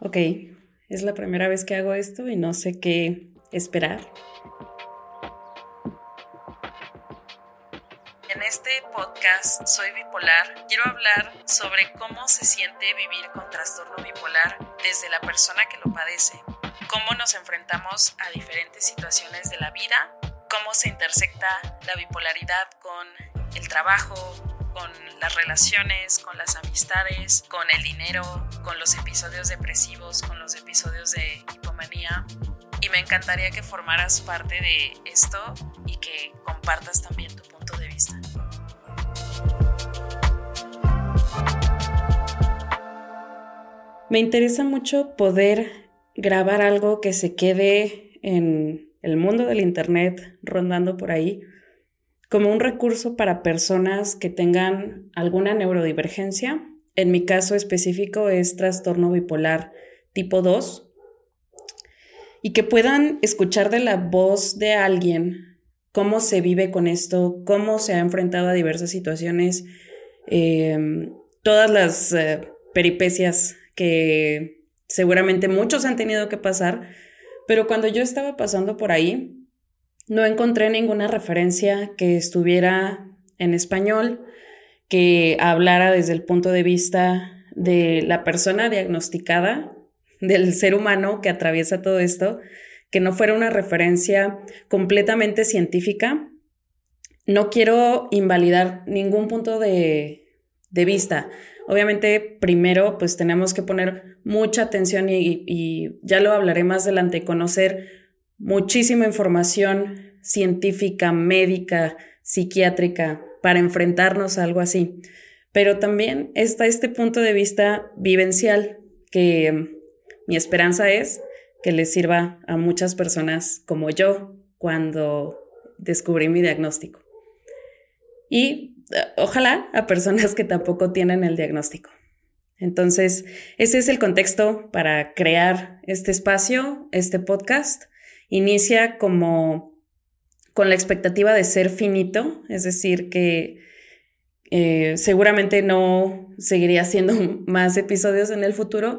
ok, es la primera vez que hago esto y no sé qué esperar. En este podcast Soy Bipolar quiero hablar sobre cómo se siente vivir con trastorno bipolar desde la persona que lo padece, cómo nos enfrentamos a diferentes situaciones de la vida, cómo se intersecta la bipolaridad con el trabajo, con las relaciones, con las amistades, con el dinero, con los episodios depresivos, con los episodios de hipomanía. Y me encantaría que formaras parte de esto y que compartas también tu punto de vista. Me interesa mucho poder grabar algo que se quede en el mundo del Internet rondando por ahí como un recurso para personas que tengan alguna neurodivergencia. En mi caso específico es trastorno bipolar tipo 2 y que puedan escuchar de la voz de alguien cómo se vive con esto, cómo se ha enfrentado a diversas situaciones, em, todas las eh, peripecias que seguramente muchos han tenido que pasar, pero cuando yo estaba pasando por ahí, no encontré ninguna referencia que estuviera en español, que hablara desde el punto de vista de la persona diagnosticada, del ser humano que atraviesa todo esto, que no fuera una referencia completamente científica. No quiero invalidar ningún punto de, vista. Obviamente, primero, pues tenemos que poner mucha atención y, y ya lo hablaré más adelante, conocer muchísima información científica, médica, psiquiátrica para enfrentarnos a algo así. Pero también está este punto de vista vivencial que mm, mi esperanza es que les sirva a muchas personas como yo cuando descubrí mi diagnóstico. Y eh, ojalá a personas que tampoco tienen el diagnóstico. Entonces, ese es el contexto para crear este espacio, este podcast inicia como con la expectativa de ser finito, es decir, que eh, seguramente no seguiría haciendo más episodios en el futuro,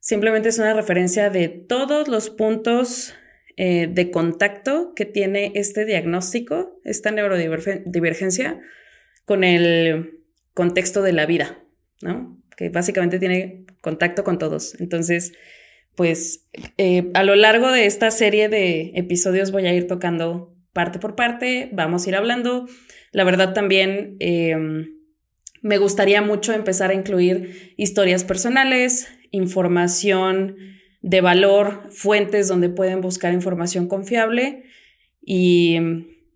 simplemente es una referencia de todos los puntos eh, de contacto que tiene este diagnóstico, esta neurodivergencia, con el contexto de la vida, ¿no? Que básicamente tiene contacto con todos. Entonces, pues eh, a lo largo de esta serie de episodios voy a ir tocando parte por parte, vamos a ir hablando. La verdad también em, me gustaría mucho empezar a incluir historias personales, información de valor, fuentes donde pueden buscar información confiable y,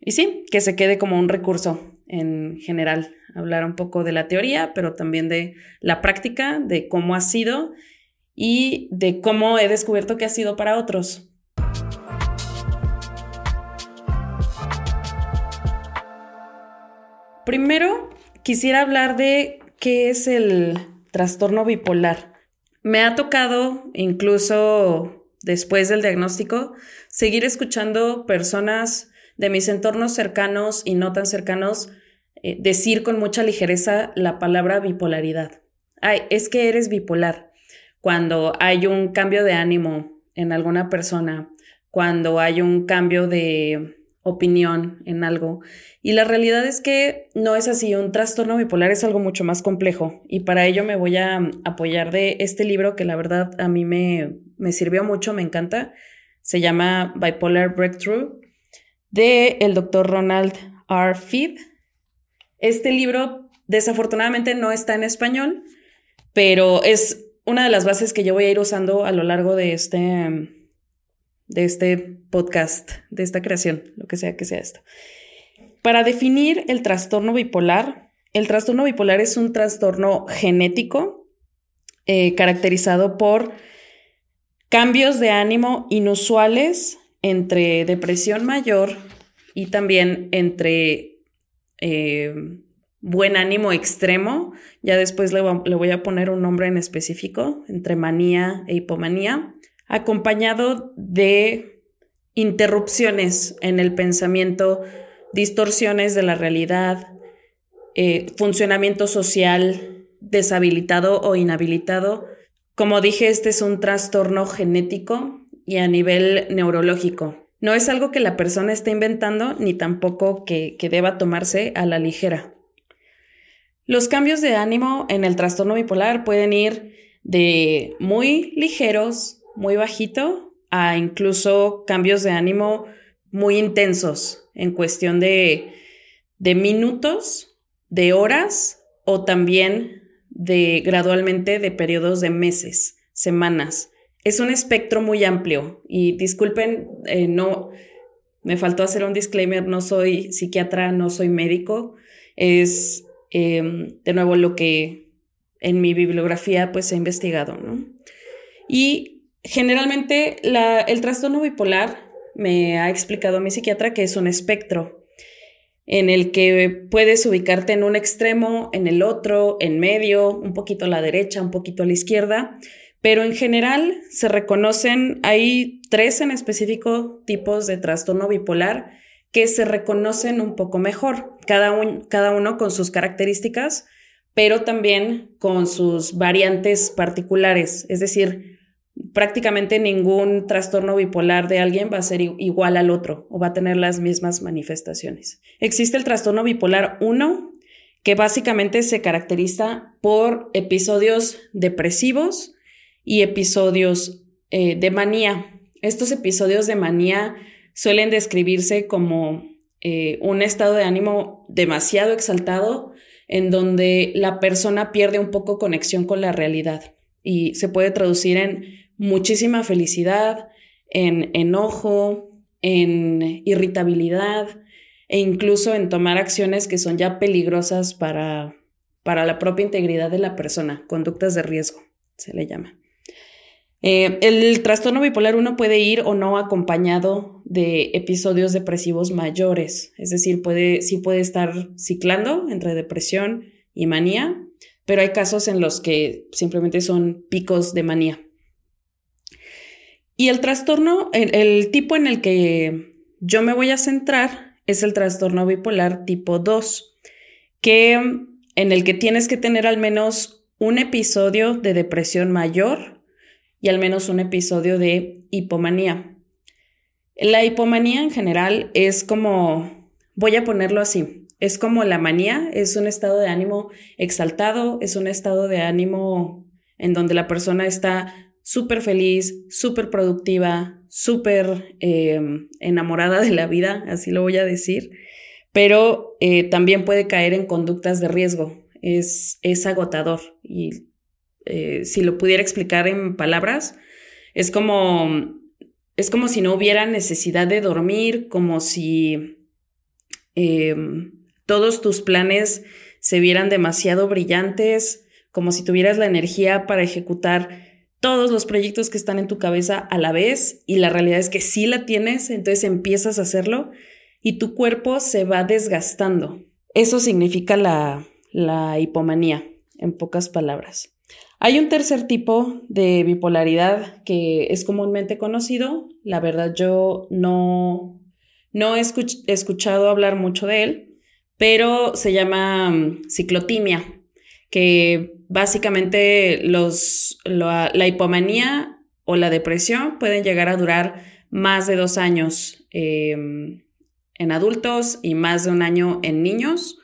y sí, que se quede como un recurso en general, hablar un poco de la teoría, pero también de la práctica, de cómo ha sido y de cómo he descubierto que ha sido para otros. Primero, quisiera hablar de qué es el trastorno bipolar. Me ha tocado, incluso después del diagnóstico, seguir escuchando personas de mis entornos cercanos y no tan cercanos eh, decir con mucha ligereza la palabra bipolaridad. Ay, es que eres bipolar cuando hay un cambio de ánimo en alguna persona, cuando hay un cambio de opinión en algo. Y la realidad es que no es así, un trastorno bipolar es algo mucho más complejo y para ello me voy a apoyar de este libro que la verdad a mí me, me sirvió mucho, me encanta. Se llama Bipolar Breakthrough de el doctor Ronald R. Feed. Este libro desafortunadamente no está en español, pero es una de las bases que yo voy a ir usando a lo largo de este, de este podcast, de esta creación, lo que sea que sea esto. Para definir el trastorno bipolar, el trastorno bipolar es un trastorno genético eh, caracterizado por cambios de ánimo inusuales entre depresión mayor y también entre eh, buen ánimo extremo, ya después le, voy a poner un nombre en específico, entre manía e hipomanía, acompañado de interrupciones en el pensamiento, distorsiones de la realidad, eh, funcionamiento social deshabilitado o inhabilitado, Como dije, este es un trastorno genético y a nivel neurológico. No es algo que la persona esté inventando ni tampoco que, que deba tomarse a la ligera. Los cambios de ánimo en el trastorno bipolar pueden ir de muy ligeros, muy bajito, a incluso cambios de ánimo muy intensos en cuestión de, de minutos, de horas o también de gradualmente de periodos de meses, semanas. Es un espectro muy amplio y disculpen, eh, no, me faltó hacer un disclaimer, no soy psiquiatra, no soy médico, es em, de nuevo lo que en mi bibliografía pues he investigado, ¿no? Y generalmente el trastorno bipolar me ha explicado mi psiquiatra que es un espectro en el que puedes ubicarte en un extremo, en el otro, en medio, un poquito a la derecha, un poquito a la izquierda, pero en general se reconocen, hay tres en específico tipos de trastorno bipolar que se reconocen un poco mejor, cada, cada uno con sus características, pero también con sus variantes particulares, es decir, prácticamente ningún trastorno bipolar de alguien va a ser igual al otro o va a tener las mismas manifestaciones. Existe el trastorno bipolar 1, que básicamente se caracteriza por episodios depresivos y episodios eh, de manía. Estos episodios de manía suelen describirse como eh, un estado de ánimo demasiado exaltado en donde la persona pierde un poco conexión con la realidad y se puede traducir en muchísima felicidad, en enojo, en irritabilidad e incluso en tomar acciones que son ya peligrosas para, para la propia integridad de la persona, conductas de riesgo, se le llama. Eh, el trastorno bipolar 1 puede ir o no acompañado de episodios depresivos mayores, es decir, puede, sí puede estar ciclando entre depresión y manía, pero hay casos en los que simplemente son picos de manía. Y el trastorno, el, tipo en el que yo me voy a centrar es el trastorno bipolar tipo 2, que en el que tienes que tener al menos un episodio de depresión mayor y al menos un episodio de hipomanía. La hipomanía en general es como, voy a ponerlo así, es como la manía, es un estado de ánimo exaltado, es un estado de ánimo en donde la persona está súper feliz, súper productiva, súper em, enamorada de la vida, así lo voy a decir, pero eh, también puede caer en conductas de riesgo. Es, es agotador y eh, si lo pudiera explicar en palabras, es como, es como si no hubiera necesidad de dormir, como si em, todos tus planes se vieran demasiado brillantes, como si tuvieras la energía para ejecutar todos los proyectos que están en tu cabeza a la vez y la realidad es que sí la tienes, entonces empiezas a hacerlo y tu cuerpo se va desgastando. Eso significa la, la hipomanía, en pocas palabras. Hay un tercer tipo de bipolaridad que es comúnmente conocido. La verdad yo no, no he escuchado hablar mucho de él, pero se llama mm, ciclotimia que básicamente los, la, hipomanía o la depresión pueden llegar a durar más de dos años em, en adultos y más de un año en niños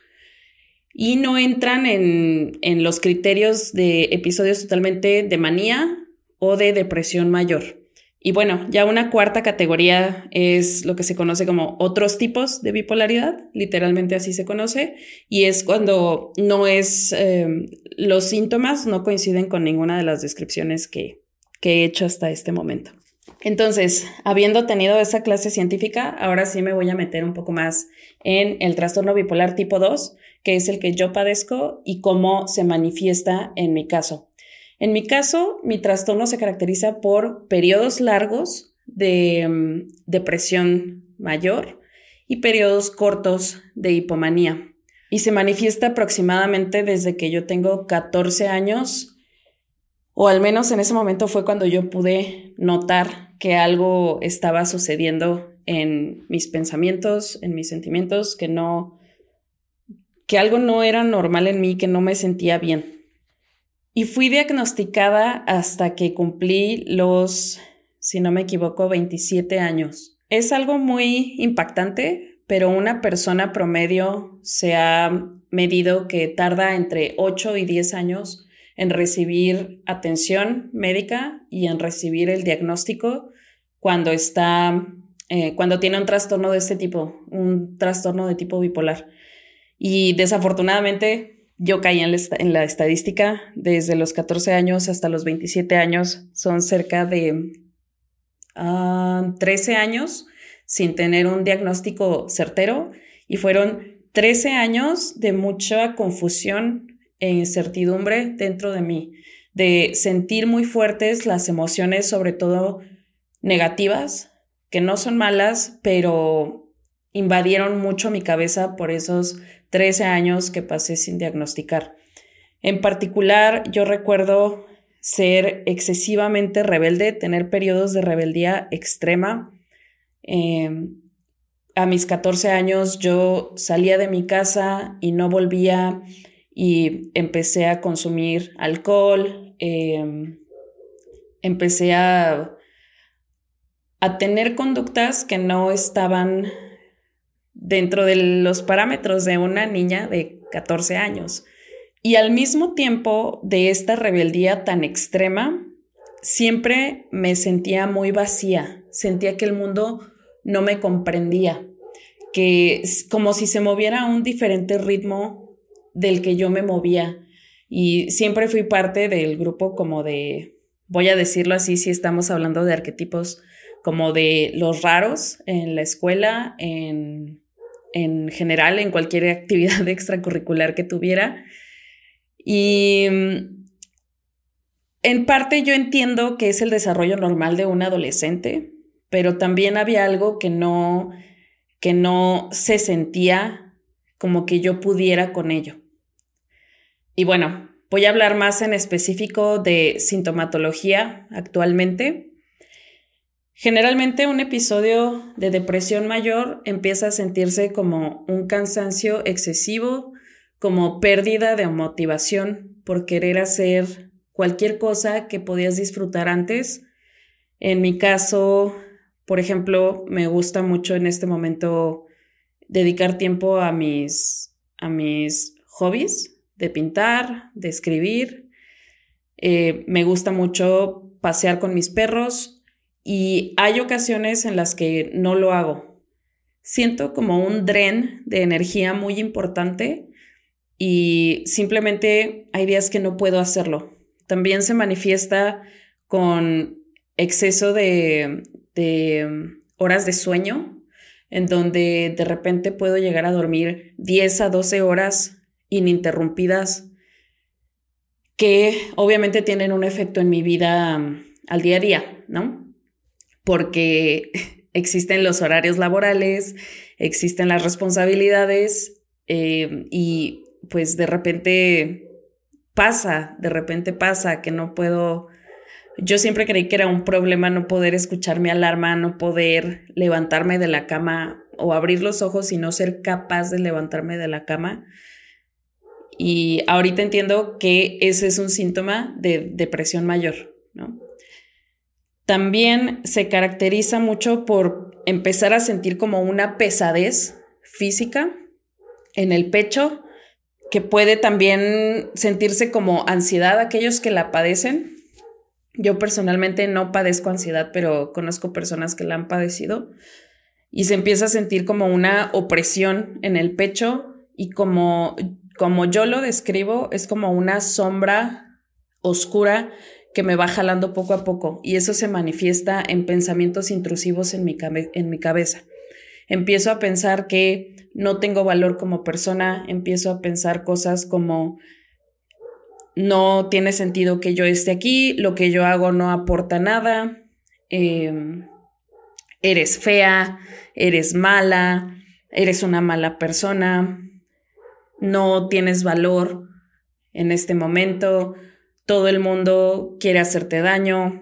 y no entran en, en los criterios de episodios totalmente de manía o de depresión mayor. Y bueno, ya una cuarta categoría es lo que se conoce como otros tipos de bipolaridad, literalmente así se conoce, y es cuando no es, em, los síntomas no coinciden con ninguna de las descripciones que, que he hecho hasta este momento. Entonces, habiendo tenido esa clase científica, ahora sí me voy a meter un poco más en el trastorno bipolar tipo 2, que es el que yo padezco y cómo se manifiesta en mi caso. En mi caso, mi trastorno se caracteriza por periodos largos de mm, depresión mayor y periodos cortos de hipomanía. Y se manifiesta aproximadamente desde que yo tengo 14 años, o al menos en ese momento fue cuando yo pude notar que algo estaba sucediendo en mis pensamientos, en mis sentimientos, que no, que algo no era normal en mí, que no me sentía bien. Y fui diagnosticada hasta que cumplí los, si no me equivoco, 27 años. Es algo muy impactante, pero una persona promedio se ha medido que tarda entre 8 y 10 años en recibir atención médica y en recibir el diagnóstico cuando está, eh, cuando tiene un trastorno de este tipo, un trastorno de tipo bipolar. Y desafortunadamente yo caí en la, estadística desde los 14 años hasta los 27 años. Son cerca de 13 ah, años sin tener un diagnóstico certero y fueron 13 años de mucha confusión e incertidumbre dentro de mí, de sentir muy fuertes las emociones, sobre todo negativas, que no son malas, pero invadieron mucho mi cabeza por esos 13 años que pasé sin diagnosticar. En particular, yo recuerdo ser excesivamente rebelde, tener periodos de rebeldía extrema. Em, a mis 14 años yo salía de mi casa y no volvía y empecé a consumir alcohol, em, empecé a, a tener conductas que no estaban dentro de los parámetros de una niña de 14 años. Y al mismo tiempo de esta rebeldía tan extrema, siempre me sentía muy vacía, sentía que el mundo no me comprendía, que como si se moviera a un diferente ritmo del que yo me movía. Y siempre fui parte del grupo como de, voy a decirlo así, si estamos hablando de arquetipos, como de los raros en la escuela, en en general, en cualquier actividad extracurricular que tuviera. Y mm, en parte yo entiendo que es el desarrollo normal de un adolescente, pero también había algo que no, que no se sentía como que yo pudiera con ello. Y bueno, voy a hablar más en específico de sintomatología actualmente. Generalmente un episodio de depresión mayor empieza a sentirse como un cansancio excesivo, como pérdida de motivación por querer hacer cualquier cosa que podías disfrutar antes. En mi caso, por ejemplo, me gusta mucho en este momento dedicar tiempo a mis, a mis hobbies de pintar, de escribir. Eh, me gusta mucho pasear con mis perros, y hay ocasiones en las que no lo hago. Siento como un dren de energía muy importante y simplemente hay días que no puedo hacerlo. También se manifiesta con exceso de, horas de sueño, en donde de repente puedo llegar a dormir 10 a 12 horas ininterrumpidas, que obviamente tienen un efecto en mi vida mm, al día a día, ¿no? Porque existen los horarios laborales, existen las responsabilidades eh, y pues de repente pasa, de repente pasa que no puedo, yo siempre creí que era un problema no poder escuchar mi alarma, no poder levantarme de la cama o abrir los ojos y no ser capaz de levantarme de la cama. Y ahorita entiendo que ese es un síntoma de depresión mayor, ¿no? También se caracteriza mucho por empezar a sentir como una pesadez física en el pecho, que puede también sentirse como ansiedad aquellos que la padecen. Yo personalmente no padezco ansiedad, pero conozco personas que la han padecido y se empieza a sentir como una opresión en el pecho y como como yo lo describo es como una sombra oscura que me va jalando poco a poco y eso se manifiesta en pensamientos intrusivos en mi, en mi cabeza. Empiezo a pensar que no tengo valor como persona, empiezo a pensar cosas como no tiene sentido que yo esté aquí, lo que yo hago no aporta nada, em, eres fea, eres mala, eres una mala persona, no tienes valor en este momento, todo el mundo quiere hacerte daño,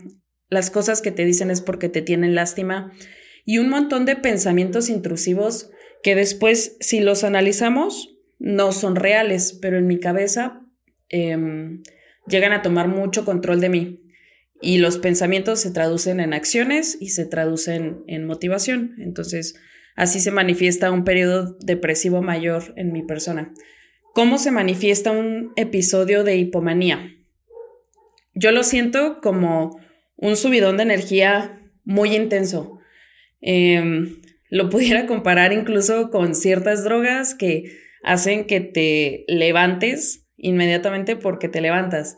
las cosas que te dicen es porque te tienen lástima y un montón de pensamientos intrusivos que después, si los analizamos, no son reales, pero en mi cabeza em, llegan a tomar mucho control de mí. Y los pensamientos se traducen en acciones y se traducen en motivación. Entonces, así se manifiesta un periodo depresivo mayor en mi persona. ¿Cómo se manifiesta un episodio de hipomanía? Yo lo siento como un subidón de energía muy intenso. Em, lo pudiera comparar incluso con ciertas drogas que hacen que te levantes inmediatamente porque te levantas.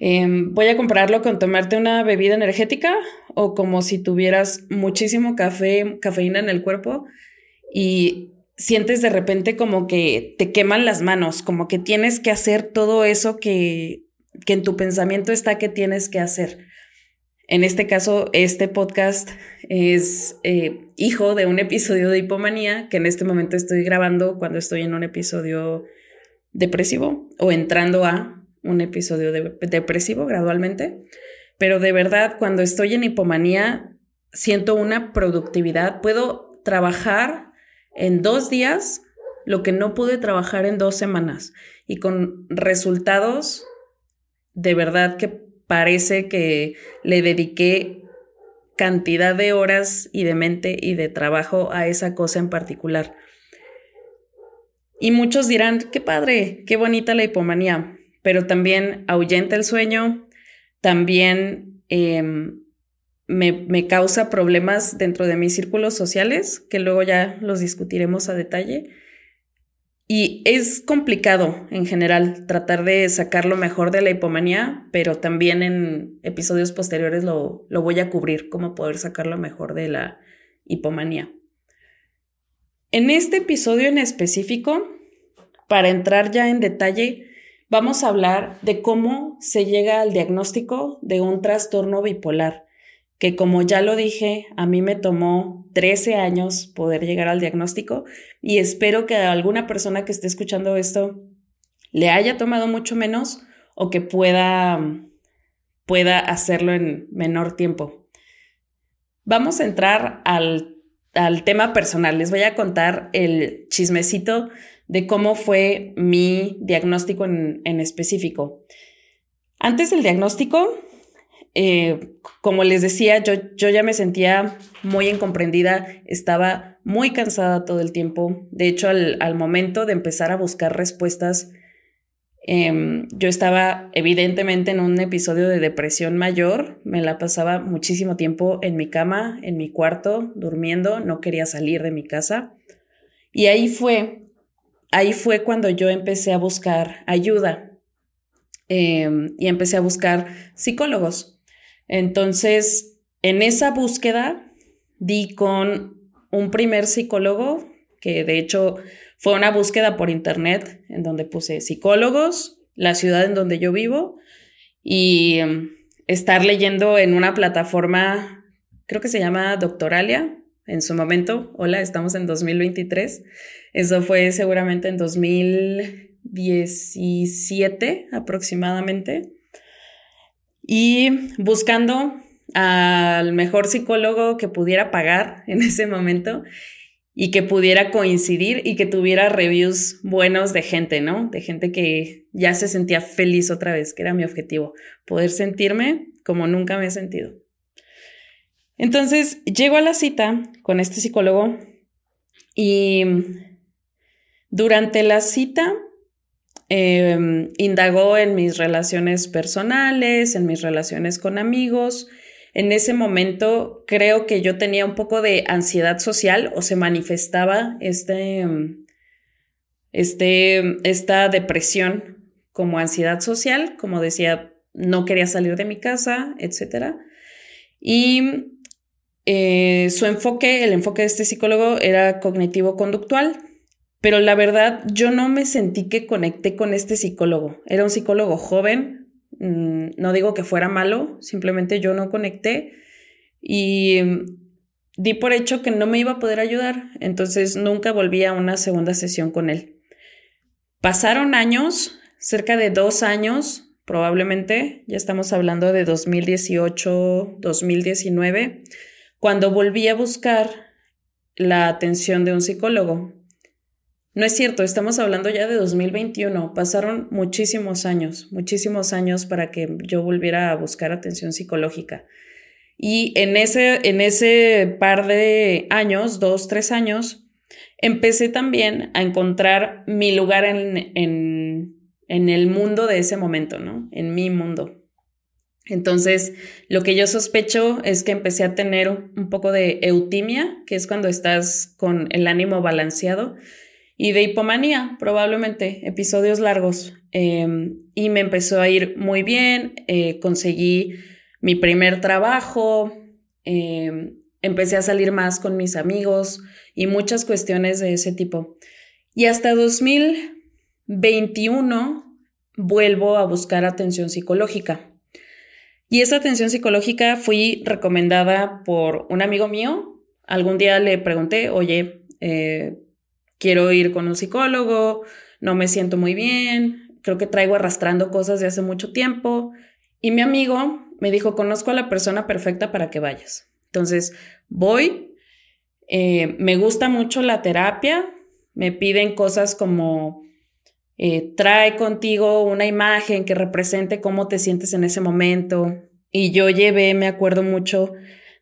Em, voy a compararlo con tomarte una bebida energética o como si tuvieras muchísimo café, cafeína en el cuerpo y sientes de repente como que te queman las manos, como que tienes que hacer todo eso que, que en tu pensamiento está que tienes que hacer. En este caso, este podcast es eh, hijo de un episodio de hipomanía que en este momento estoy grabando cuando estoy en un episodio depresivo o entrando a un episodio depresivo gradualmente. Pero de verdad, cuando estoy en hipomanía, siento una productividad. Puedo trabajar en dos días lo que no pude trabajar en dos semanas y con resultados de verdad que parece que le dediqué cantidad de horas y de mente y de trabajo a esa cosa en particular. Y muchos dirán, qué padre, qué bonita la hipomanía, pero también ahuyenta el sueño, también em, me, me causa problemas dentro de mis círculos sociales, que luego ya los discutiremos a detalle y es complicado en general tratar de sacar lo mejor de la hipomanía, pero también en episodios posteriores lo, lo voy a cubrir, cómo poder sacar lo mejor de la hipomanía. En este episodio en específico, para entrar ya en detalle, vamos a hablar de cómo se llega al diagnóstico de un trastorno bipolar que como ya lo dije, a mí me tomó 13 años poder llegar al diagnóstico y espero que a alguna persona que esté escuchando esto le haya tomado mucho menos o que pueda, pueda hacerlo en menor tiempo. Vamos a entrar al, al tema personal. Les voy a contar el chismecito de cómo fue mi diagnóstico en, en específico. Antes del diagnóstico, eh, como les decía, yo, yo ya me sentía muy incomprendida, estaba muy cansada todo el tiempo. De hecho, al, al momento de empezar a buscar respuestas, em, yo estaba evidentemente en un episodio de depresión mayor, me la pasaba muchísimo tiempo en mi cama, en mi cuarto, durmiendo, no quería salir de mi casa. Y ahí fue, ahí fue cuando yo empecé a buscar ayuda em, y empecé a buscar psicólogos. Entonces, en esa búsqueda di con un primer psicólogo, que de hecho fue una búsqueda por internet, en donde puse psicólogos, la ciudad en donde yo vivo, y em, estar leyendo en una plataforma, creo que se llama Doctoralia, en su momento. Hola, estamos en 2023. Eso fue seguramente en 2017 aproximadamente y buscando al mejor psicólogo que pudiera pagar en ese momento y que pudiera coincidir y que tuviera reviews buenos de gente, ¿no? De gente que ya se sentía feliz otra vez, que era mi objetivo, poder sentirme como nunca me he sentido. Entonces, llego a la cita con este psicólogo y durante la cita Em, indagó en mis relaciones personales, en mis relaciones con amigos. En ese momento creo que yo tenía un poco de ansiedad social o se manifestaba este, em, este, esta depresión como ansiedad social, como decía, no quería salir de mi casa, etc. Y eh, su enfoque, el enfoque de este psicólogo era cognitivo-conductual, pero la verdad yo no me sentí que conecté con este psicólogo. Era un psicólogo joven, mm, no digo que fuera malo, simplemente yo no conecté y mm, di por hecho que no me iba a poder ayudar, entonces nunca volví a una segunda sesión con él. Pasaron años, cerca de dos años, probablemente, ya estamos hablando de 2018, 2019, cuando volví a buscar la atención de un psicólogo No es cierto, estamos hablando ya de 2021. Pasaron muchísimos años, muchísimos años para que yo volviera a buscar atención psicológica. Y en ese, en ese par de años, dos, tres años, empecé también a encontrar mi lugar en, en, en el mundo de ese momento, ¿no? En mi mundo. Entonces, lo que yo sospecho es que empecé a tener un poco de eutimia, que es cuando estás con el ánimo balanceado, y de hipomanía, probablemente, episodios largos. Em, y me empezó a ir muy bien, eh, conseguí mi primer trabajo, em, empecé a salir más con mis amigos y muchas cuestiones de ese tipo. Y hasta 2021 vuelvo a buscar atención psicológica. Y esa atención psicológica fui recomendada por un amigo mío. Algún día le pregunté, oye, eh, quiero ir con un psicólogo, no me siento muy bien, creo que traigo arrastrando cosas de hace mucho tiempo. Y mi amigo me dijo, conozco a la persona perfecta para que vayas. Entonces, voy, eh, me gusta mucho la terapia, me piden cosas como eh, trae contigo una imagen que represente cómo te sientes en ese momento. Y yo llevé, me acuerdo mucho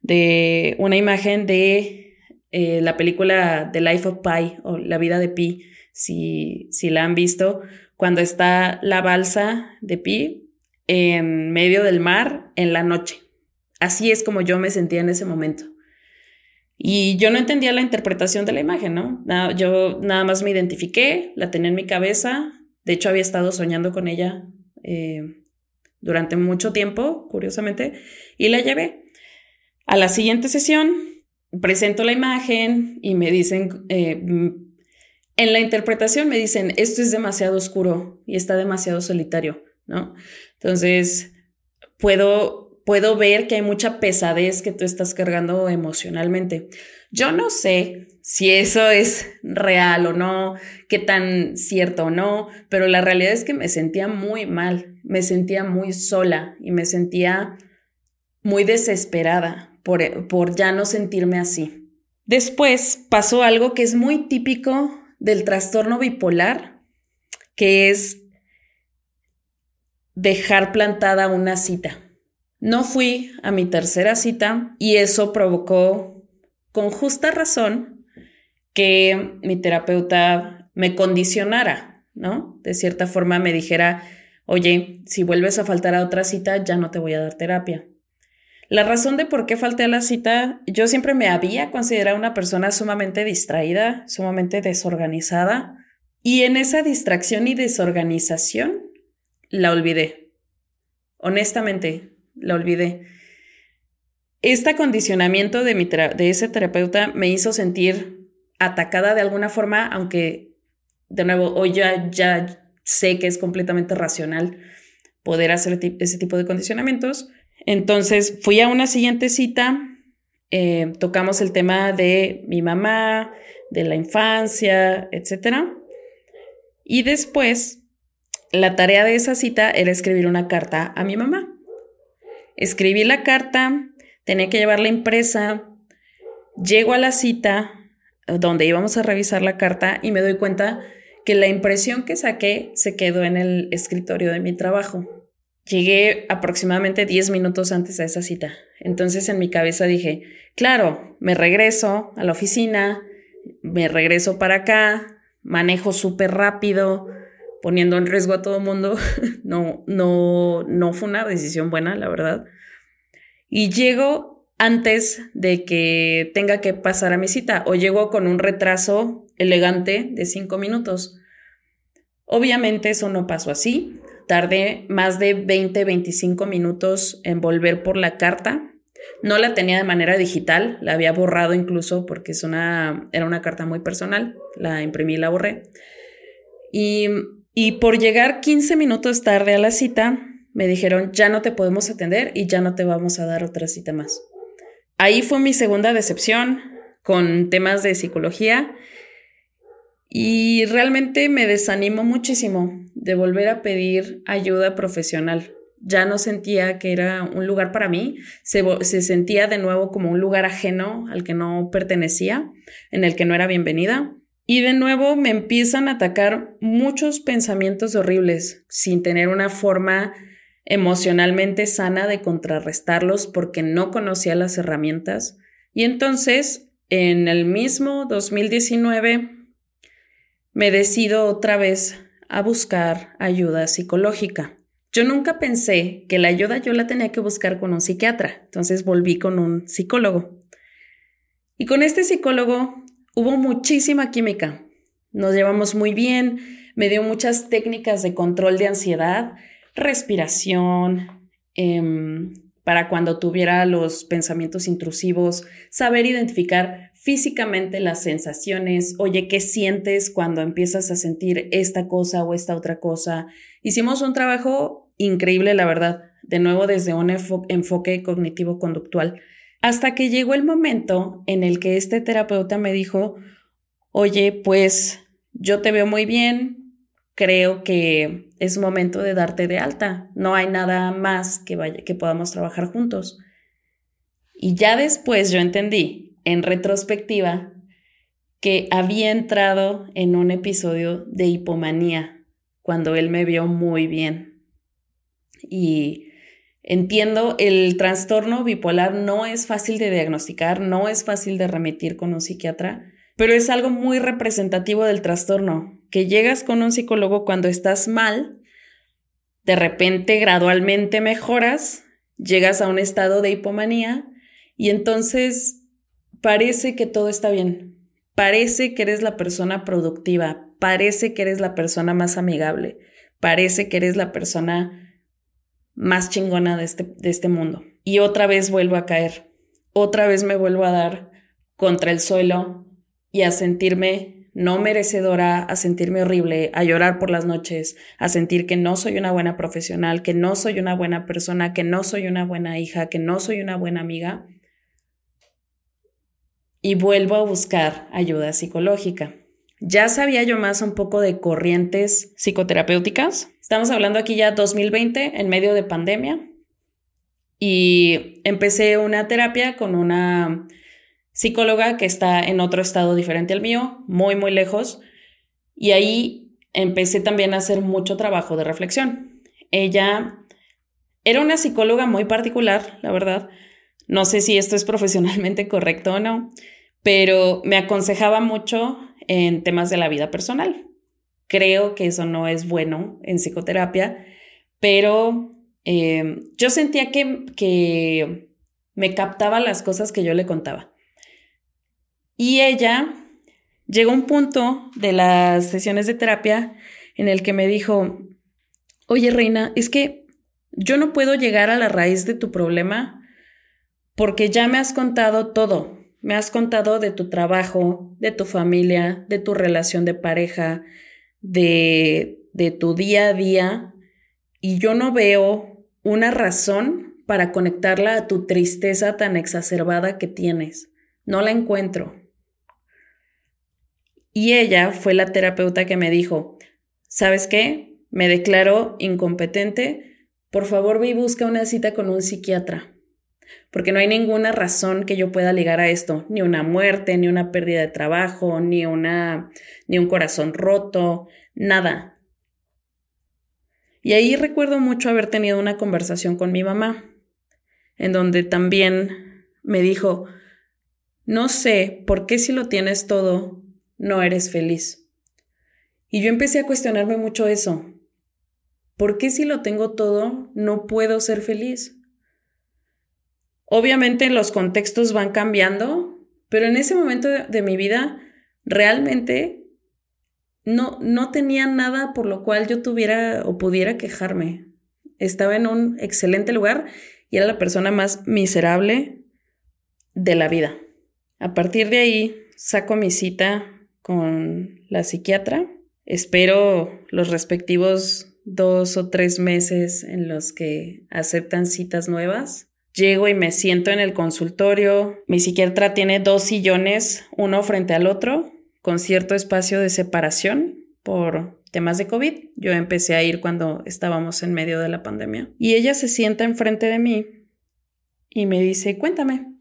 de una imagen de eh, la película The Life of Pi o La vida de Pi, si, si la han visto, cuando está la balsa de Pi en medio del mar en la noche. Así es como yo me sentía en ese momento. Y yo no entendía la interpretación de la imagen, ¿no? yo nada más me identifiqué, la tenía en mi cabeza, de hecho había estado soñando con ella eh, durante mucho tiempo, curiosamente, y la llevé. A la siguiente sesión presento la imagen y me dicen, eh, en la interpretación me dicen, esto es demasiado oscuro y está demasiado solitario, ¿no? Entonces, puedo puedo ver que hay mucha pesadez que tú estás cargando emocionalmente. Yo no sé si eso es real o no, qué tan cierto o no, pero la realidad es que me sentía muy mal, me sentía muy sola y me sentía muy desesperada por, por ya no sentirme así. Después pasó algo que es muy típico del trastorno bipolar, que es dejar plantada una cita. No fui a mi tercera cita y eso provocó con justa razón que mi terapeuta me condicionara, ¿no? De cierta forma me dijera, oye, si vuelves a faltar a otra cita, ya no te voy a dar terapia. La razón de por qué falté a la cita, yo siempre me había considerado una persona sumamente distraída, sumamente desorganizada, y en esa distracción y desorganización la olvidé. Honestamente, la olvidé. Este acondicionamiento de, mi de ese terapeuta me hizo sentir atacada de alguna forma, aunque de nuevo hoy ya, ya sé que es completamente racional poder hacer ese tipo de condicionamientos. Entonces fui a una siguiente cita, eh, tocamos el tema de mi mamá, de la infancia, etc. Y después, la tarea de esa cita era escribir una carta a mi mamá. Escribí la carta, tenía que llevarla impresa, llego a la cita eh, donde íbamos a revisar la carta y me doy cuenta que la impresión que saqué se quedó en el escritorio de mi trabajo. Llegué aproximadamente 10 minutos antes a esa cita. Entonces en mi cabeza dije, claro, me regreso a la oficina, me regreso para acá, manejo súper rápido, poniendo en riesgo a todo el mundo. no, no, no fue una decisión buena, la verdad. Y llego antes de que tenga que pasar a mi cita o llego con un retraso elegante de cinco minutos. Obviamente eso no pasó así. Tardé más de 20, 25 minutos en volver por la carta. No la tenía de manera digital, la había borrado incluso porque es una, era una carta muy personal. La imprimí y la borré. Y y por llegar 15 minutos tarde a la cita, me dijeron, ya no te podemos atender y ya no te vamos a dar otra cita más. Ahí fue mi segunda decepción con temas de psicología y realmente me desanimó muchísimo de volver a pedir ayuda profesional. Ya no sentía que era un lugar para mí, se, se sentía de nuevo como un lugar ajeno al que no pertenecía, en el que no era bienvenida Y de nuevo me empiezan a atacar muchos pensamientos horribles sin tener una forma emocionalmente sana de contrarrestarlos porque no conocía las herramientas. Y entonces, en el mismo 2019, me decido otra vez a buscar ayuda psicológica. Yo nunca pensé que la ayuda yo la tenía que buscar con un psiquiatra, entonces volví con un psicólogo. Y con este psicólogo hubo muchísima química. Nos llevamos muy bien, me dio muchas técnicas de control de ansiedad, respiración, em, para cuando tuviera los pensamientos intrusivos, saber identificar físicamente las sensaciones, oye, ¿qué sientes cuando empiezas a sentir esta cosa o esta otra cosa? Hicimos un trabajo increíble, la verdad, de nuevo desde un enfoque cognitivo-conductual, hasta que llegó el momento en el que este terapeuta me dijo, oye, pues yo te veo muy bien, creo que es momento de darte de alta. No hay nada más que, vaya, que podamos trabajar juntos. Y ya después yo entendí, en retrospectiva, que había entrado en un episodio de hipomanía cuando él me vio muy bien. Y entiendo, el trastorno bipolar no es fácil de diagnosticar, no es fácil de remitir con un psiquiatra, pero es algo muy representativo del trastorno, que llegas con un psicólogo cuando estás mal, de repente gradualmente mejoras, llegas a un estado de hipomanía y entonces parece que todo está bien, parece que eres la persona productiva, parece que eres la persona más amigable, parece que eres la persona más chingona de este, de este mundo. Y otra vez vuelvo a caer, otra vez me vuelvo a dar contra el suelo, y a sentirme no merecedora, a sentirme horrible, a llorar por las noches, a sentir que no soy una buena profesional, que no soy una buena persona, que no soy una buena hija, que no soy una buena amiga. Y vuelvo a buscar ayuda psicológica. Ya sabía yo más un poco de corrientes psicoterapéuticas. Estamos hablando aquí ya 2020, en medio de pandemia. Y empecé una terapia con una psicóloga que está en otro estado diferente al mío, muy, muy lejos. Y ahí empecé también a hacer mucho trabajo de reflexión. Ella era una psicóloga muy particular, la verdad. No sé si esto es profesionalmente correcto o no, pero me aconsejaba mucho en temas de la vida personal. Creo que eso no es bueno en psicoterapia, pero eh, yo sentía que, que me captaba las cosas que yo le contaba. Y ella llegó a un punto de las sesiones de terapia en el que me dijo, oye Reina, es que yo no puedo llegar a la raíz de tu problema porque ya me has contado todo. Me has contado de tu trabajo, de tu familia, de tu relación de pareja, de, de tu día a día, y yo no veo una razón para conectarla a tu tristeza tan exacerbada que tienes. No la encuentro. Y ella fue la terapeuta que me dijo, ¿sabes qué? Me declaro incompetente, por favor ve y busca una cita con un psiquiatra, porque no hay ninguna razón que yo pueda ligar a esto, ni una muerte, ni una pérdida de trabajo, ni una ni un corazón roto, nada. Y ahí recuerdo mucho haber tenido una conversación con mi mamá, en donde también me dijo, no sé por qué si lo tienes todo, no eres feliz. Y yo empecé a cuestionarme mucho eso. ¿Por qué si lo tengo todo no puedo ser feliz? Obviamente los contextos van cambiando, pero en ese momento de, mi vida realmente no, no tenía nada por lo cual yo tuviera o pudiera quejarme. Estaba en un excelente lugar y era la persona más miserable de la vida. A partir de ahí saco mi cita con la psiquiatra. Espero los respectivos dos o tres meses en los que aceptan citas nuevas. Llego y me siento en el consultorio. Mi psiquiatra tiene dos sillones, uno frente al otro, con cierto espacio de separación por temas de COVID. Yo empecé a ir cuando estábamos en medio de la pandemia. Y ella se sienta enfrente de mí y me dice, cuéntame,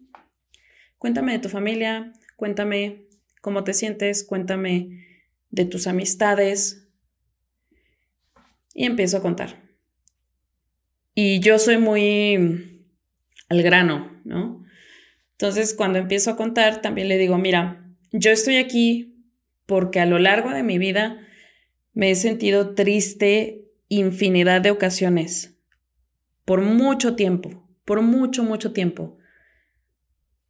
cuéntame de tu familia, cuéntame cómo te sientes, cuéntame de tus amistades. Y empiezo a contar. Y yo soy muy al grano, ¿no? Entonces, cuando empiezo a contar, también le digo, mira, yo estoy aquí porque a lo largo de mi vida me he sentido triste infinidad de ocasiones, por mucho tiempo, por mucho, mucho tiempo.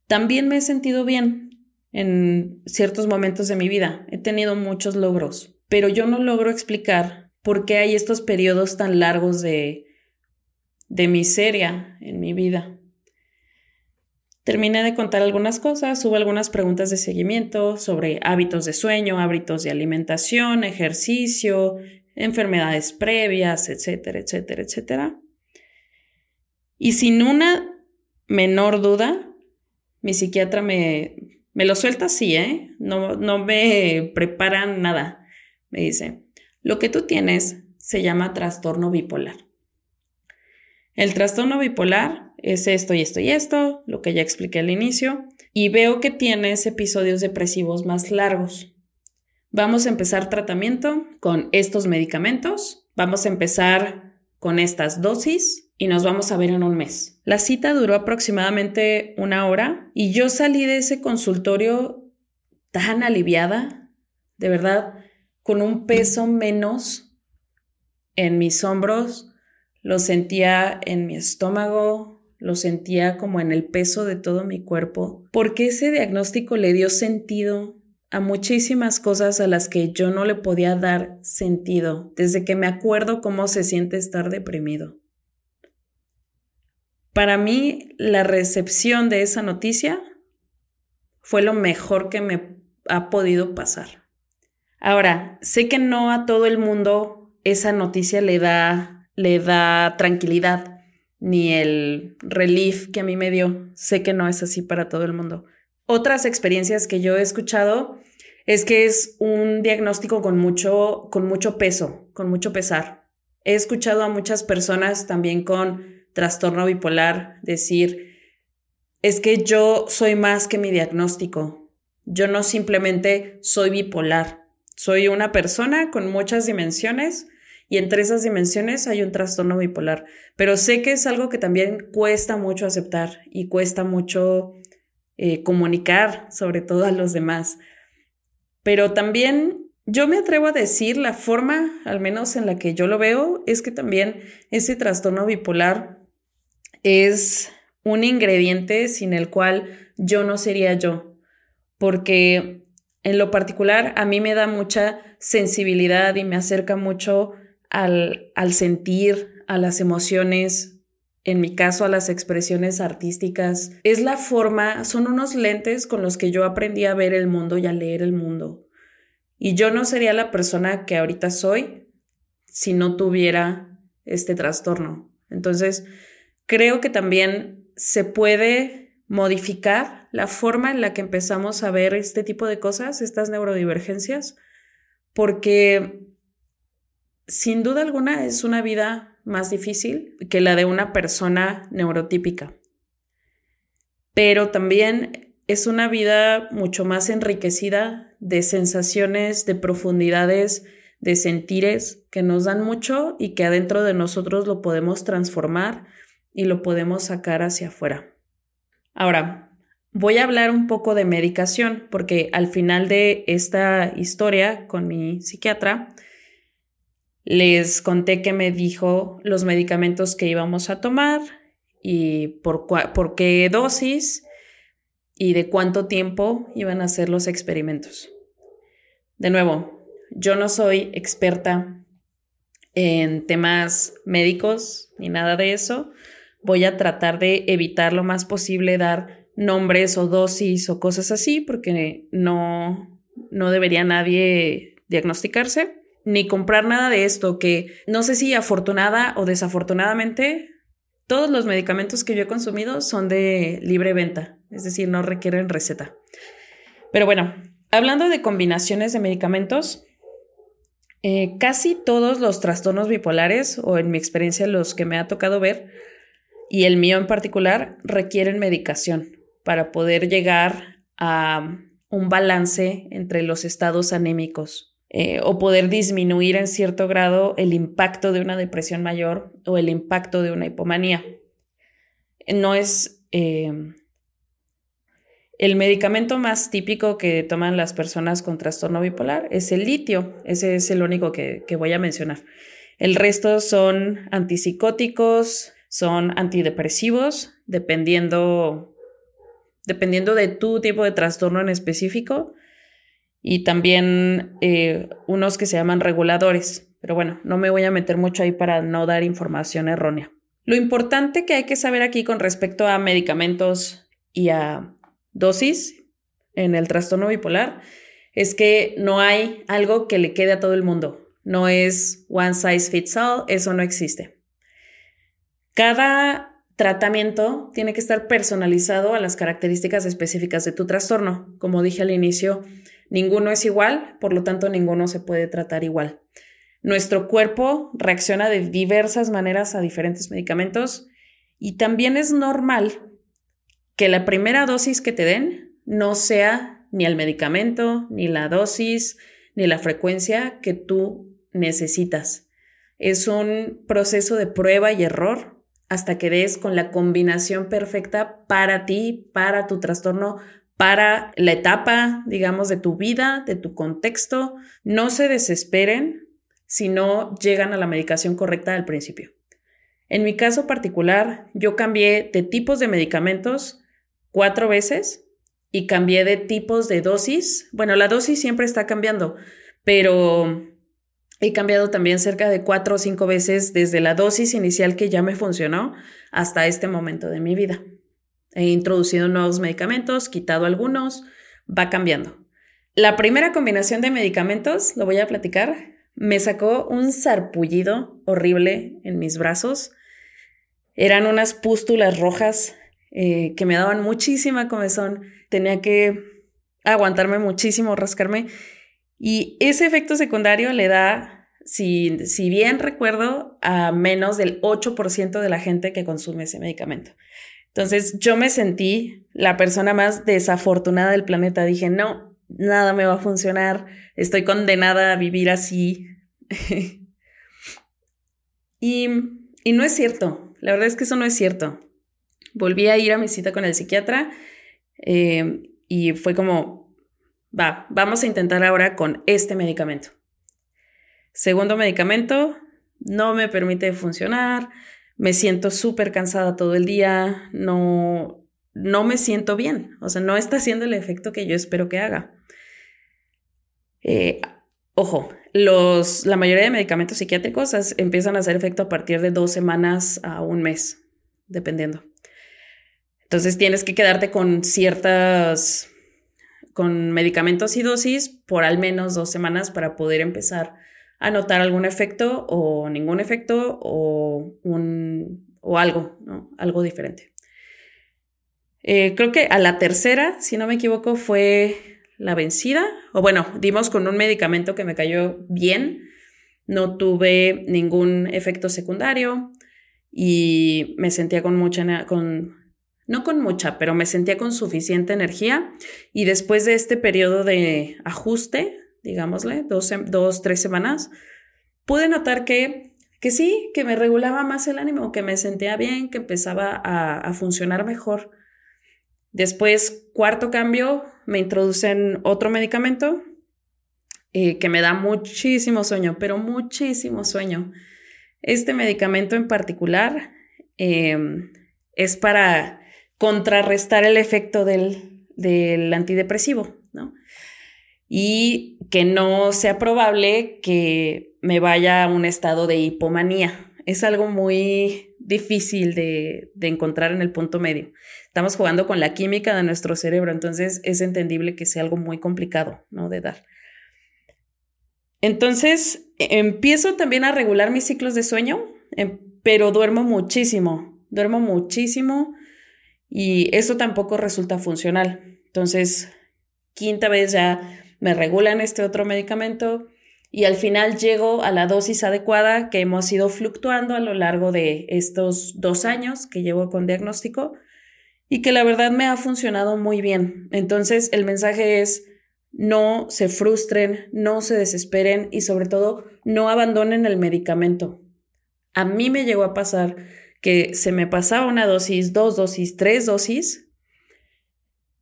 También me he sentido bien en ciertos momentos de mi vida, he tenido muchos logros, pero yo no logro explicar por qué hay estos periodos tan largos de, de miseria en mi vida. Terminé de contar algunas cosas, hubo algunas preguntas de seguimiento sobre hábitos de sueño, hábitos de alimentación, ejercicio, enfermedades previas, etcétera, etcétera, etcétera. Y sin una menor duda, mi psiquiatra me, me lo suelta así, ¿eh? No, no me preparan nada. Me dice, lo que tú tienes se llama trastorno bipolar. El trastorno bipolar es esto y esto y esto, lo que ya expliqué al inicio, y veo que tienes episodios depresivos más largos. Vamos a empezar tratamiento con estos medicamentos, vamos a empezar con estas dosis y nos vamos a ver en un mes. La cita duró aproximadamente una hora y yo salí de ese consultorio tan aliviada, de verdad, con un peso menos en mis hombros, lo sentía en mi estómago, lo sentía como en el peso de todo mi cuerpo, porque ese diagnóstico le dio sentido a muchísimas cosas a las que yo no le podía dar sentido, desde que me acuerdo cómo se siente estar deprimido. Para mí, la recepción de esa noticia fue lo mejor que me ha podido pasar. Ahora, sé que no a todo el mundo esa noticia le da le da tranquilidad ni el relief que a mí me dio. Sé que no es así para todo el mundo. Otras experiencias que yo he escuchado es que es un diagnóstico con mucho, con mucho peso, con mucho pesar. He escuchado a muchas personas también con trastorno bipolar decir, es que yo soy más que mi diagnóstico. Yo no simplemente soy bipolar. Soy una persona con muchas dimensiones y entre esas dimensiones hay un trastorno bipolar. Pero sé que es algo que también cuesta mucho aceptar y cuesta mucho eh, comunicar, sobre todo a los demás. Pero también yo me atrevo a decir la forma, al menos en la que yo lo veo, es que también ese trastorno bipolar es un ingrediente sin el cual yo no sería yo. Porque en lo particular a mí me da mucha sensibilidad y me acerca mucho al, al sentir, a las emociones, en mi caso a las expresiones artísticas. Es la forma, son unos lentes con los que yo aprendí a ver el mundo y a leer el mundo. Y yo no sería la persona que ahorita soy si no tuviera este trastorno. Entonces, creo que también se puede modificar la forma en la que empezamos a ver este tipo de cosas, estas neurodivergencias, porque sin duda alguna es una vida más difícil que la de una persona neurotípica, pero también es una vida mucho más enriquecida de sensaciones, de profundidades, de sentires que nos dan mucho y que adentro de nosotros lo podemos transformar y lo podemos sacar hacia afuera. Ahora, voy a hablar un poco de medicación porque al final de esta historia con mi psiquiatra, les conté que me dijo los medicamentos que íbamos a tomar y por, qué dosis y de cuánto tiempo iban a hacer los experimentos. De nuevo, yo no soy experta en temas médicos ni nada de eso. Voy a tratar de evitar lo más posible dar nombres o dosis o cosas así porque no, no debería nadie diagnosticarse ni comprar nada de esto, que no sé si afortunada o desafortunadamente, todos los medicamentos que yo he consumido son de libre venta, es decir, no requieren receta. Pero bueno, hablando de combinaciones de medicamentos, eh, casi todos los trastornos bipolares, o en mi experiencia los que me ha tocado ver, y el mío en particular, requieren medicación para poder llegar a un balance entre los estados anémicos eh, o poder disminuir en cierto grado el impacto de una depresión mayor o el impacto de una hipomanía. No es eh, el medicamento más típico que toman las personas con trastorno bipolar es el litio. Ese es el único que, que voy a mencionar. El resto son antipsicóticos, son antidepresivos, dependiendo dependiendo de tu tipo de trastorno en específico, y también eh, unos que se llaman reguladores. Pero bueno, no me voy a meter mucho ahí para no dar información errónea. Lo importante que hay que saber aquí con respecto a medicamentos y a dosis en el trastorno bipolar es que no hay algo que le quede a todo el mundo. No es one size fits all, eso no existe. Cada tratamiento tiene que estar personalizado a las características específicas de tu trastorno. Como dije al inicio, ninguno es igual, por lo tanto ninguno se puede tratar igual. Nuestro cuerpo reacciona de diversas maneras a diferentes medicamentos y también es normal que la primera dosis que te den no sea ni el medicamento, ni la dosis, ni la frecuencia que tú necesitas. Es un proceso de prueba y error hasta que des con la combinación perfecta para ti, para tu trastorno, para la etapa, digamos, de tu vida, de tu contexto. No se desesperen si no llegan a la medicación correcta al principio. En mi caso particular, yo cambié de tipos de medicamentos cuatro veces y cambié de tipos de dosis. Bueno, la dosis siempre está cambiando, pero He cambiado también cerca de cuatro o cinco veces desde la dosis inicial que ya me funcionó hasta este momento de mi vida. He introducido nuevos medicamentos, quitado algunos, va cambiando. La primera combinación de medicamentos, lo voy a platicar, me sacó un sarpullido horrible en mis brazos. Eran unas pústulas rojas eh, que me daban muchísima comezón. Tenía que aguantarme muchísimo, rascarme y ese efecto secundario le da, si, si bien recuerdo, a menos del 8% de la gente que consume ese medicamento. Entonces yo me sentí la persona más desafortunada del planeta. Dije, no, nada me va a funcionar, estoy condenada a vivir así. y, y no es cierto, la verdad es que eso no es cierto. Volví a ir a mi cita con el psiquiatra eh, y fue como, va, vamos a intentar ahora con este medicamento. Segundo medicamento, no me permite funcionar, me siento súper cansada todo el día, no, no me siento bien, o sea, no está haciendo el efecto que yo espero que haga. Eh, ojo, los, la mayoría de medicamentos psiquiátricos empiezan a hacer efecto a partir de dos semanas a un mes, dependiendo. Entonces tienes que quedarte con ciertas con medicamentos y dosis por al menos dos semanas para poder empezar a notar algún efecto o ningún efecto o, un, o algo, ¿no? Algo diferente. Eh, creo que a la tercera, si no me equivoco, fue la vencida. O bueno, dimos con un medicamento que me cayó bien. No tuve ningún efecto secundario y me sentía con mucha, con no con mucha, pero me sentía con suficiente energía y después de este periodo de ajuste, digámosle, dos, dos tres semanas, pude notar que, que sí, que me regulaba más el ánimo, que me sentía bien, que empezaba a, funcionar mejor. Después, cuarto cambio, me introducen otro medicamento eh, que me da muchísimo sueño, pero muchísimo sueño. Este medicamento en particular em, es para contrarrestar el efecto del, del antidepresivo, ¿no? Y que no sea probable que me vaya a un estado de hipomanía. Es algo muy difícil de, de, encontrar en el punto medio. Estamos jugando con la química de nuestro cerebro, entonces es entendible que sea algo muy complicado, ¿no? De dar. Entonces, empiezo también a regular mis ciclos de sueño, em, pero duermo muchísimo, duermo muchísimo y eso tampoco resulta funcional. Entonces, quinta vez ya me regulan este otro medicamento y al final llego a la dosis adecuada que hemos ido fluctuando a lo largo de estos dos años que llevo con diagnóstico y que la verdad me ha funcionado muy bien. Entonces el mensaje es no se frustren, no se desesperen y sobre todo no abandonen el medicamento. A mí me llegó a pasar que se me pasaba una dosis, dos dosis, tres dosis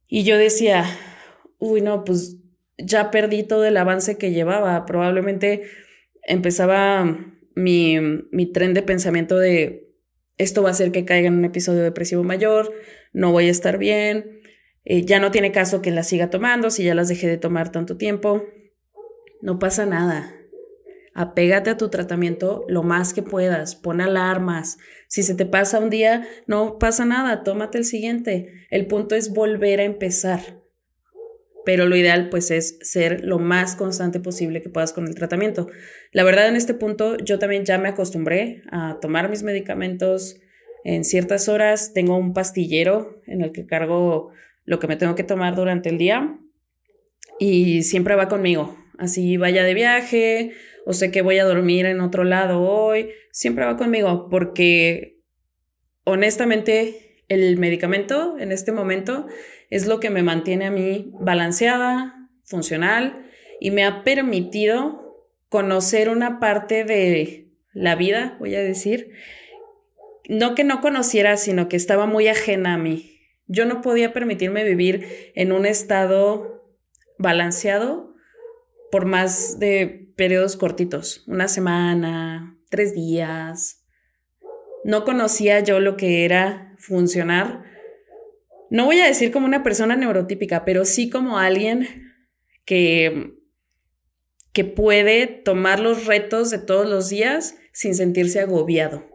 y yo decía, uy, no, pues ya perdí todo el avance que llevaba. Probablemente empezaba mi, mi tren de pensamiento de esto va a hacer que caiga en un episodio depresivo mayor, no voy a estar bien, eh, ya no tiene caso que las siga tomando si ya las dejé de tomar tanto tiempo. No pasa nada. Apégate a tu tratamiento lo más que puedas, pon alarmas. Si se te pasa un día, no pasa nada, tómate el siguiente. El punto es volver a empezar. Pero lo ideal pues es ser lo más constante posible que puedas con el tratamiento. La verdad en este punto yo también ya me acostumbré a tomar mis medicamentos en ciertas horas. Tengo un pastillero en el que cargo lo que me tengo que tomar durante el día y siempre va conmigo. Así vaya de viaje o sé que voy a dormir en otro lado hoy, siempre va conmigo porque honestamente el medicamento en este momento es lo que me mantiene a mí balanceada, funcional y me ha permitido conocer una parte de la vida, voy a decir, no que no conociera, sino que estaba muy ajena a mí. Yo no podía permitirme vivir en un estado balanceado por más de periodos cortitos, una semana, tres días. No conocía yo lo que era funcionar. No voy a decir como una persona neurotípica, pero sí como alguien que, que puede tomar los retos de todos los días sin sentirse agobiado.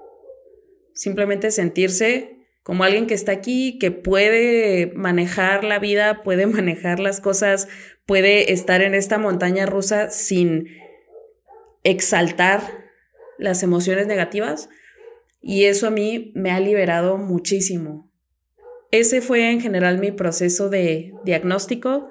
Simplemente sentirse como alguien que está aquí, que puede manejar la vida, puede manejar las cosas, puede estar en esta montaña rusa sin exaltar las emociones negativas. Y eso a mí me ha liberado muchísimo. Ese fue en general mi proceso de diagnóstico.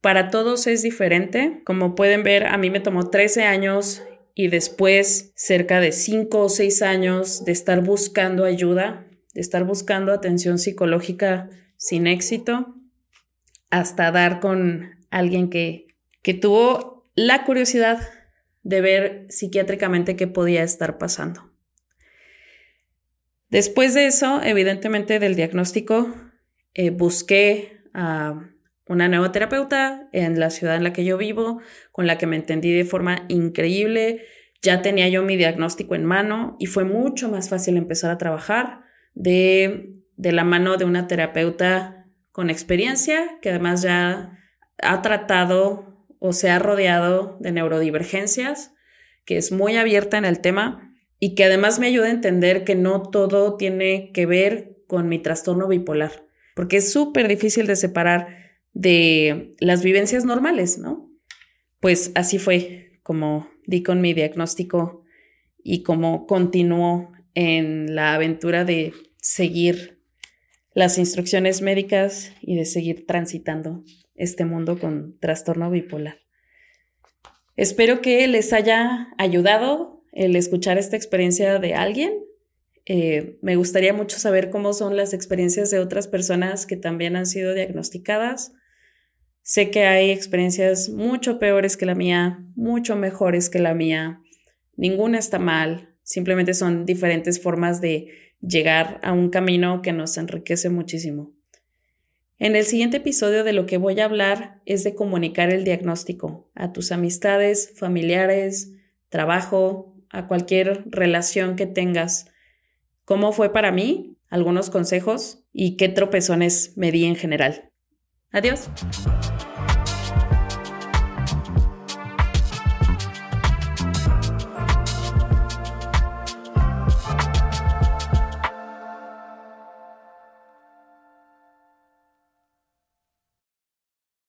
Para todos es diferente. Como pueden ver, a mí me tomó 13 años y después cerca de 5 o 6 años de estar buscando ayuda de estar buscando atención psicológica sin éxito, hasta dar con alguien que, que tuvo la curiosidad de ver psiquiátricamente qué podía estar pasando. Después de eso, evidentemente del diagnóstico, eh, busqué a una nueva terapeuta en la ciudad en la que yo vivo, con la que me entendí de forma increíble. Ya tenía yo mi diagnóstico en mano y fue mucho más fácil empezar a trabajar de, de la mano de una terapeuta con experiencia, que además ya ha tratado o se ha rodeado de neurodivergencias, que es muy abierta en el tema y que además me ayuda a entender que no todo tiene que ver con mi trastorno bipolar, porque es súper difícil de separar de las vivencias normales, ¿no? Pues así fue como di con mi diagnóstico y como continuó en la aventura de seguir las instrucciones médicas y de seguir transitando este mundo con trastorno bipolar. Espero que les haya ayudado el escuchar esta experiencia de alguien. Eh, me gustaría mucho saber cómo son las experiencias de otras personas que también han sido diagnosticadas. Sé que hay experiencias mucho peores que la mía, mucho mejores que la mía. Ninguna está mal, Simplemente son diferentes formas de llegar a un camino que nos enriquece muchísimo. En el siguiente episodio de lo que voy a hablar es de comunicar el diagnóstico a tus amistades, familiares, trabajo, a cualquier relación que tengas. ¿Cómo fue para mí? Algunos consejos y qué tropezones me di en general. Adiós.